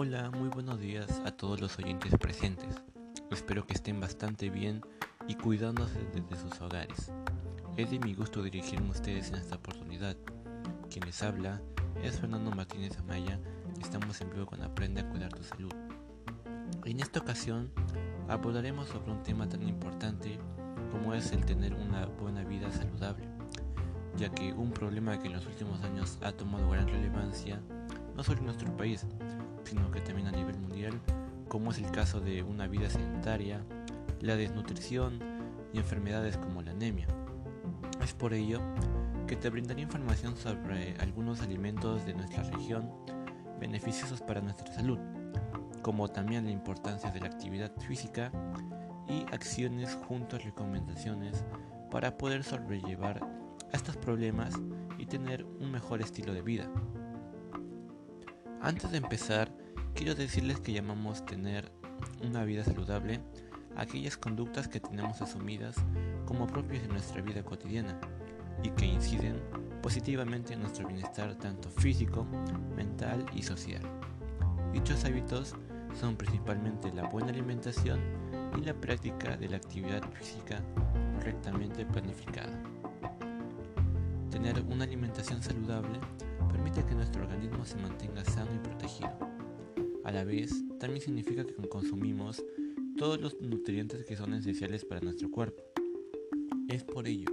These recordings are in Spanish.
Hola, muy buenos días a todos los oyentes presentes. Espero que estén bastante bien y cuidándose desde sus hogares. Es de mi gusto dirigirme a ustedes en esta oportunidad. Quien les habla es Fernando Martínez Amaya estamos en vivo con Aprende a cuidar tu salud. En esta ocasión abordaremos sobre un tema tan importante como es el tener una buena vida saludable, ya que un problema que en los últimos años ha tomado gran relevancia no solo en nuestro país, sino que también a nivel mundial, como es el caso de una vida sedentaria, la desnutrición y enfermedades como la anemia. Es por ello que te brindaré información sobre algunos alimentos de nuestra región beneficiosos para nuestra salud, como también la importancia de la actividad física y acciones junto a recomendaciones para poder sobrellevar estos problemas y tener un mejor estilo de vida. Antes de empezar, quiero decirles que llamamos tener una vida saludable aquellas conductas que tenemos asumidas como propias de nuestra vida cotidiana y que inciden positivamente en nuestro bienestar tanto físico, mental y social. Dichos hábitos son principalmente la buena alimentación y la práctica de la actividad física correctamente planificada. Tener una alimentación saludable permite que nuestro organismo se mantenga sano y protegido. A la vez, también significa que consumimos todos los nutrientes que son esenciales para nuestro cuerpo. Es por ello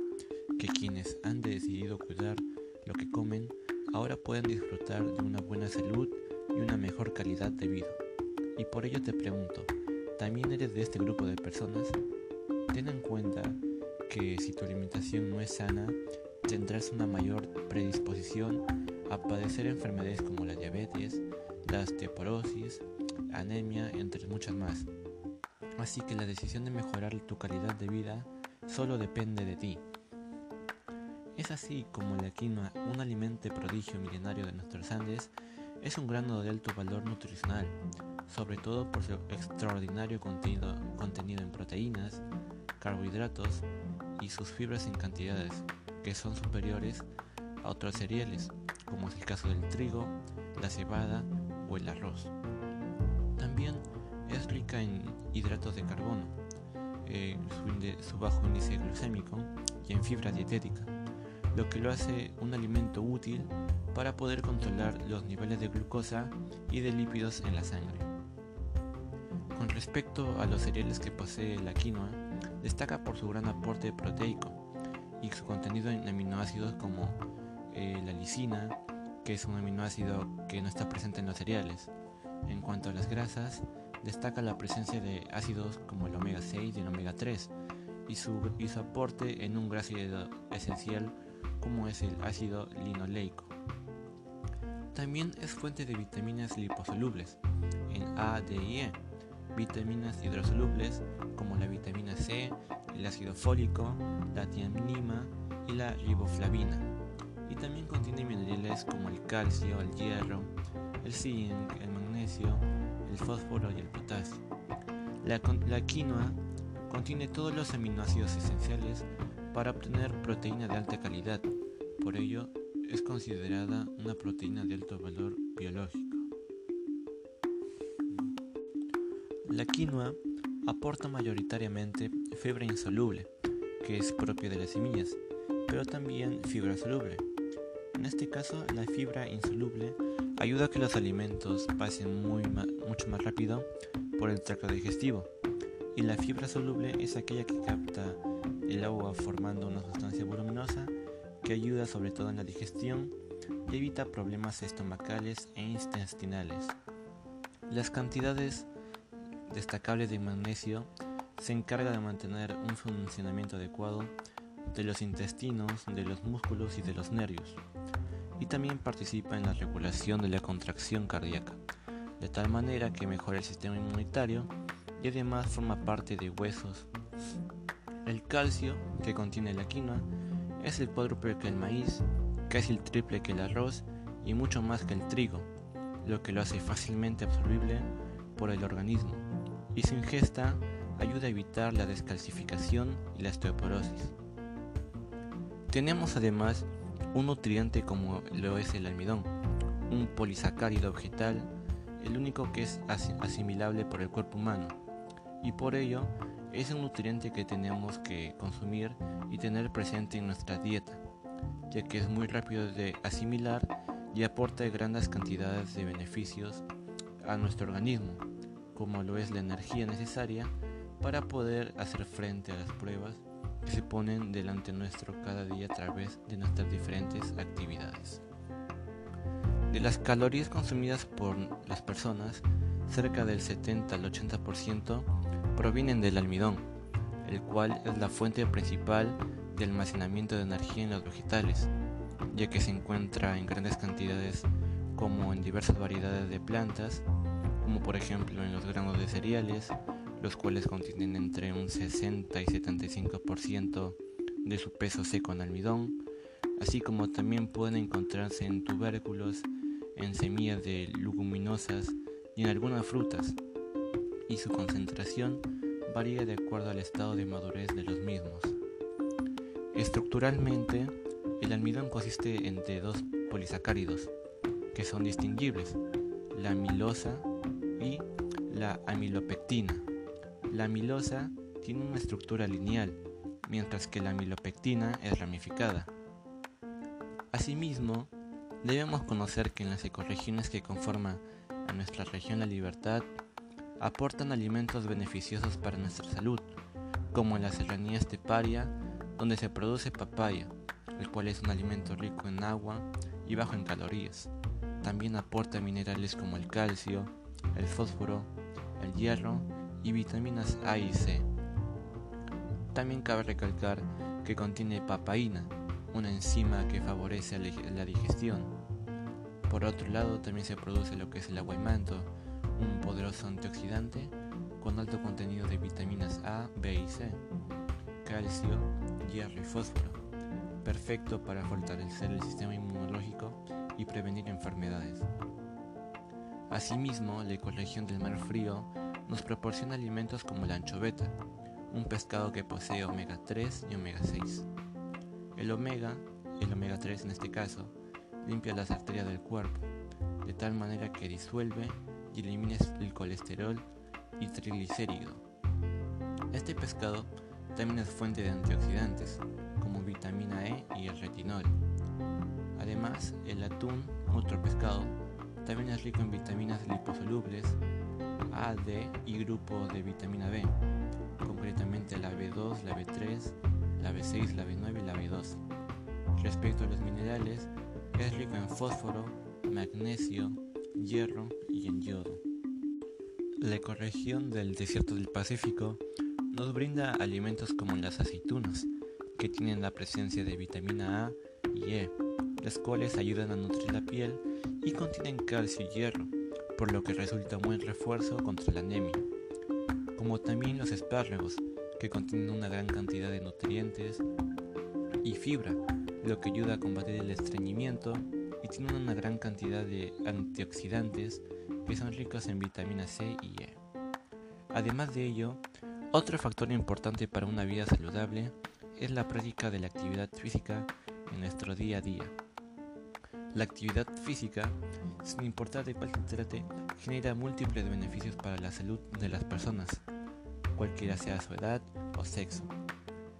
que quienes han decidido cuidar lo que comen ahora pueden disfrutar de una buena salud y una mejor calidad de vida. Y por ello te pregunto, ¿también eres de este grupo de personas? Ten en cuenta que si tu alimentación no es sana, tendrás una mayor predisposición a padecer enfermedades como la diabetes, la osteoporosis, anemia, entre muchas más. Así que la decisión de mejorar tu calidad de vida solo depende de ti. Es así como la quinoa, un alimento prodigio milenario de nuestros Andes, es un grano de alto valor nutricional, sobre todo por su extraordinario contenido, contenido en proteínas, carbohidratos y sus fibras en cantidades que son superiores a otros cereales, como es el caso del trigo, la cebada o el arroz. También es rica en hidratos de carbono, eh, su, bajo índice glucémico y en fibra dietética, lo que lo hace un alimento útil para poder controlar los niveles de glucosa y de lípidos en la sangre. Con respecto a los cereales que posee la quinoa, destaca por su gran aporte proteico y su contenido en aminoácidos como eh, la lisina, que es un aminoácido que no está presente en los cereales. En cuanto a las grasas, destaca la presencia de ácidos como el omega 6 y el omega 3 y su, y su aporte en un ácido esencial como es el ácido linoleico. También es fuente de vitaminas liposolubles en A, D y E, vitaminas hidrosolubles como la vitamina C, el ácido fólico, la tiamina y la riboflavina también contiene minerales como el calcio, el hierro, el zinc, el magnesio, el fósforo y el potasio. La quinoa contiene todos los aminoácidos esenciales para obtener proteína de alta calidad, por ello es considerada una proteína de alto valor biológico. La quinoa aporta mayoritariamente fibra insoluble, que es propia de las semillas, pero también fibra soluble, en este caso, la fibra insoluble ayuda a que los alimentos pasen mucho más rápido por el tracto digestivo. Y la fibra soluble es aquella que capta el agua formando una sustancia voluminosa que ayuda sobre todo en la digestión y evita problemas estomacales e intestinales. Las cantidades destacables de magnesio se encarga de mantener un funcionamiento adecuado de los intestinos, de los músculos y de los nervios y también participa en la regulación de la contracción cardíaca, de tal manera que mejora el sistema inmunitario y además forma parte de huesos. El calcio que contiene la quinoa es el cuádruple que el maíz, casi el triple que el arroz y mucho más que el trigo, lo que lo hace fácilmente absorbible por el organismo y su ingesta ayuda a evitar la descalcificación y la osteoporosis. Tenemos además un nutriente como lo es el almidón, un polisacárido vegetal el único que es asimilable por el cuerpo humano, y por ello es un nutriente que tenemos que consumir y tener presente en nuestra dieta, ya que es muy rápido de asimilar y aporta grandes cantidades de beneficios a nuestro organismo, como lo es la energía necesaria para poder hacer frente a las pruebas que se ponen delante nuestro cada día a través de nuestras diferentes actividades. De las calorías consumidas por las personas, cerca del 70 al 80% provienen del almidón, el cual es la fuente principal de almacenamiento de energía en los vegetales, ya que se encuentra en grandes cantidades como en diversas variedades de plantas, como por ejemplo en los granos de cereales, los cuales contienen entre un 60 y 75% de su peso seco en almidón, así como también pueden encontrarse en tubérculos, en semillas de leguminosas y en algunas frutas, y su concentración varía de acuerdo al estado de madurez de los mismos. Estructuralmente, el almidón consiste entre dos polisacáridos, que son distinguibles, la amilosa y la amilopectina. La amilosa tiene una estructura lineal, mientras que la amilopectina es ramificada. Asimismo, debemos conocer que en las ecorregiones que conforman a nuestra región La Libertad aportan alimentos beneficiosos para nuestra salud, como en la serranía esteparia, donde se produce papaya, el cual es un alimento rico en agua y bajo en calorías. También aporta minerales como el calcio, el fósforo, el hierro y vitaminas A y C. También cabe recalcar que contiene papaína, una enzima que favorece la digestión. Por otro lado, también se produce lo que es el aguaimanto, un poderoso antioxidante con alto contenido de vitaminas A, B y C, calcio, hierro y fósforo, perfecto para fortalecer el sistema inmunológico y prevenir enfermedades. Asimismo, la ecorregión del mar frío nos proporciona alimentos como la anchoveta, un pescado que posee omega 3 y omega 6. El omega, el omega 3 en este caso, limpia las arterias del cuerpo, de tal manera que disuelve y elimina el colesterol y triglicérido. Este pescado también es fuente de antioxidantes, como vitamina E y el retinol. Además, el atún, otro pescado, también es rico en vitaminas liposolubles, A, D y grupo de vitamina B, concretamente la B2, la B3, la B6, la B9 y la B12. Respecto a los minerales, es rico en fósforo, magnesio, hierro y en yodo. La ecorregión del desierto del Pacífico nos brinda alimentos como las aceitunas, que tienen la presencia de vitamina A y E, las cuales ayudan a nutrir la piel y contienen calcio y hierro, por lo que resulta un buen refuerzo contra la anemia. Como también los espárragos, que contienen una gran cantidad de nutrientes y fibra, lo que ayuda a combatir el estreñimiento y tienen una gran cantidad de antioxidantes que son ricos en vitamina C y E. Además de ello, otro factor importante para una vida saludable es la práctica de la actividad física en nuestro día a día. La actividad física, sin importar de cuál se trate, genera múltiples beneficios para la salud de las personas, cualquiera sea su edad o sexo.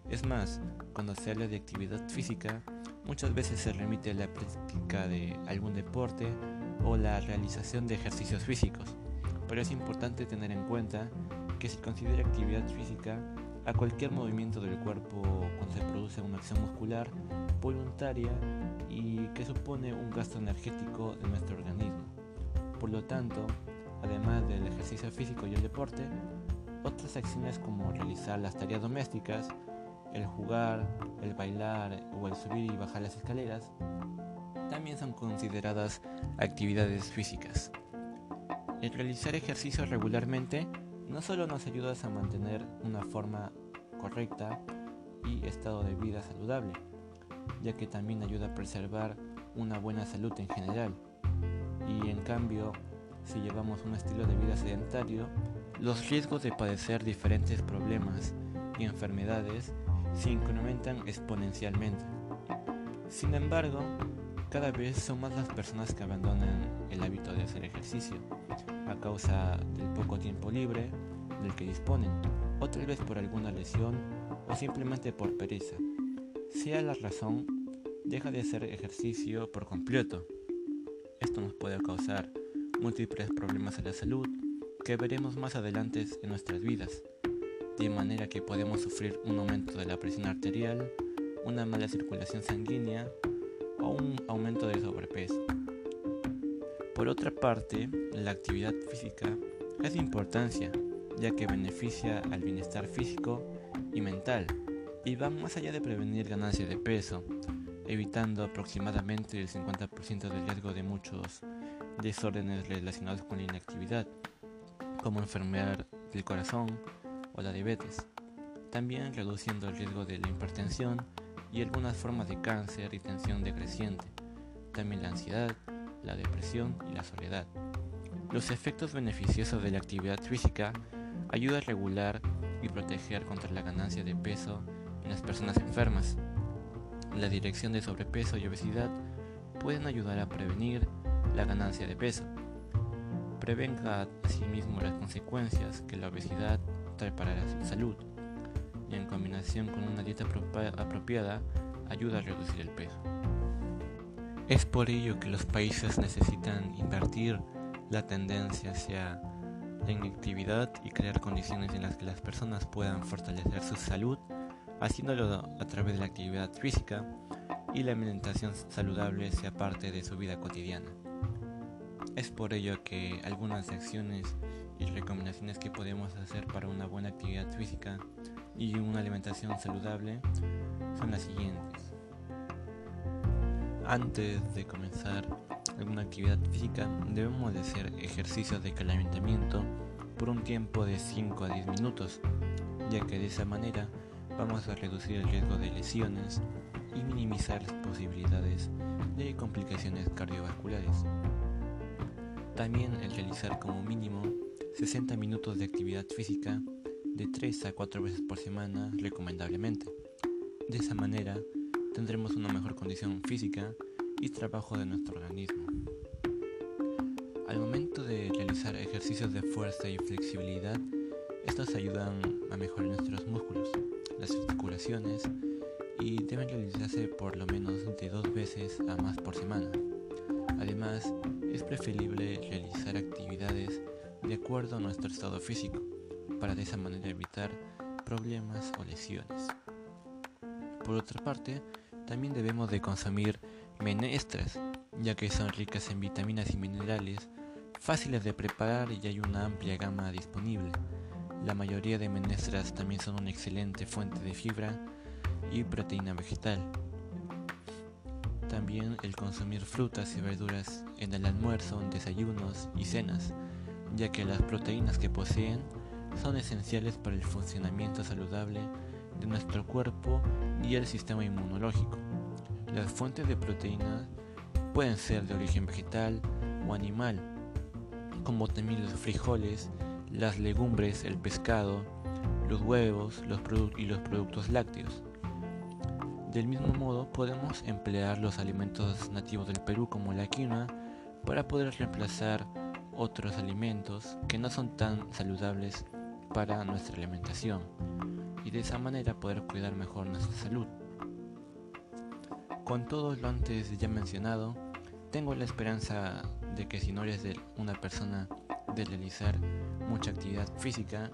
Es más, cuando se habla de actividad física, muchas veces se remite a la práctica de algún deporte o la realización de ejercicios físicos, pero es importante tener en cuenta que se considera actividad física a cualquier movimiento del cuerpo cuando se produce una acción muscular voluntaria y que supone un gasto energético de nuestro organismo. Por lo tanto, además del ejercicio físico y el deporte, otras acciones como realizar las tareas domésticas, el jugar, el bailar o el subir y bajar las escaleras también son consideradas actividades físicas. El realizar ejercicio regularmente no solo nos ayuda a mantener una forma correcta y estado de vida saludable, ya que también ayuda a preservar una buena salud en general. Y en cambio, si llevamos un estilo de vida sedentario, los riesgos de padecer diferentes problemas y enfermedades se incrementan exponencialmente. Sin embargo, cada vez son más las personas que abandonan el hábito de hacer ejercicio, a causa del poco tiempo libre del que disponen, o tal vez por alguna lesión o simplemente por pereza. Sea la razón, deja de hacer ejercicio por completo. Esto nos puede causar múltiples problemas a la salud que veremos más adelante en nuestras vidas, de manera que podemos sufrir un aumento de la presión arterial, una mala circulación sanguínea o un aumento de sobrepeso. Por otra parte, la actividad física es de importancia, ya que beneficia al bienestar físico y mental, y va más allá de prevenir ganancia de peso, evitando aproximadamente el 50% del riesgo de muchos desórdenes relacionados con la inactividad, como enfermedad del corazón o la diabetes. También reduciendo el riesgo de la hipertensión y algunas formas de cáncer y tensión decreciente. También la ansiedad, la depresión y la soledad. Los efectos beneficiosos de la actividad física ayudan a regular y proteger contra la ganancia de peso en las personas enfermas. La dirección de sobrepeso y obesidad pueden ayudar a prevenir la ganancia de peso. Prevenga asimismo las consecuencias que la obesidad trae para la salud y en combinación con una dieta apropiada ayuda a reducir el peso. Es por ello que los países necesitan invertir la tendencia hacia la inactividad y crear condiciones en las que las personas puedan fortalecer su salud, haciéndolo a través de la actividad física y la alimentación saludable sea parte de su vida cotidiana. Es por ello que algunas acciones y recomendaciones que podemos hacer para una buena actividad física y una alimentación saludable son las siguientes. Antes de comenzar alguna actividad física debemos de hacer ejercicios de calentamiento por un tiempo de 5 a 10 minutos, ya que de esa manera vamos a reducir el riesgo de lesiones y minimizar las posibilidades de complicaciones cardiovasculares. También el realizar como mínimo 60 minutos de actividad física de 3 a 4 veces por semana recomendablemente. De esa manera tendremos una mejor condición física y trabajo de nuestro organismo. Al momento de realizar ejercicios de fuerza y flexibilidad, estos ayudan a mejorar nuestros músculos, las articulaciones y deben realizarse por lo menos de dos veces a más por semana. Además, es preferible realizar actividades de acuerdo a nuestro estado físico, para de esa manera evitar problemas o lesiones. Por otra parte, también debemos de consumir menestras, ya que son ricas en vitaminas y minerales, fáciles de preparar y hay una amplia gama disponible. La mayoría de menestras también son una excelente fuente de fibra y proteína vegetal. También el consumir frutas y verduras en el almuerzo, en desayunos y cenas, ya que las proteínas que poseen son esenciales para el funcionamiento saludable de nuestro cuerpo y el sistema inmunológico. Las fuentes de proteínas pueden ser de origen vegetal o animal, como también los frijoles, las legumbres, el pescado, los huevos los y los productos lácteos. Del mismo modo, podemos emplear los alimentos nativos del Perú como la quinoa para poder reemplazar otros alimentos que no son tan saludables para nuestra alimentación y de esa manera poder cuidar mejor nuestra salud. Con todo lo antes ya mencionado, tengo la esperanza de que si no eres de una persona de realizar mucha actividad física,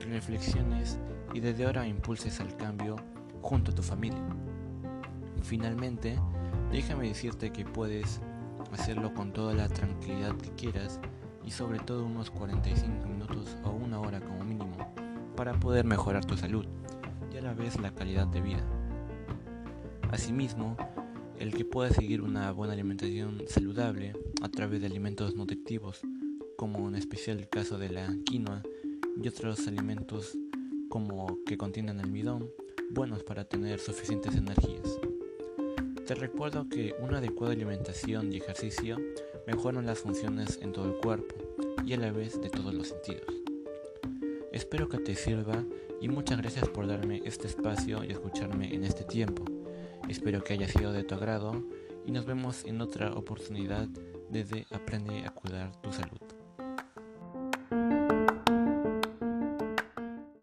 reflexiones y desde ahora impulses al cambio junto a tu familia. Finalmente, déjame decirte que puedes hacerlo con toda la tranquilidad que quieras y sobre todo unos 45 minutos o una hora como mínimo para poder mejorar tu salud y a la vez la calidad de vida. Asimismo, el que pueda seguir una buena alimentación saludable a través de alimentos nutritivos, como en especial el caso de la quinoa y otros alimentos como que contienen almidón, buenos para tener suficientes energías. Te recuerdo que una adecuada alimentación y ejercicio mejoran las funciones en todo el cuerpo y a la vez de todos los sentidos. Espero que te sirva y muchas gracias por darme este espacio y escucharme en este tiempo. Espero que haya sido de tu agrado y nos vemos en otra oportunidad desde Aprende a cuidar tu salud.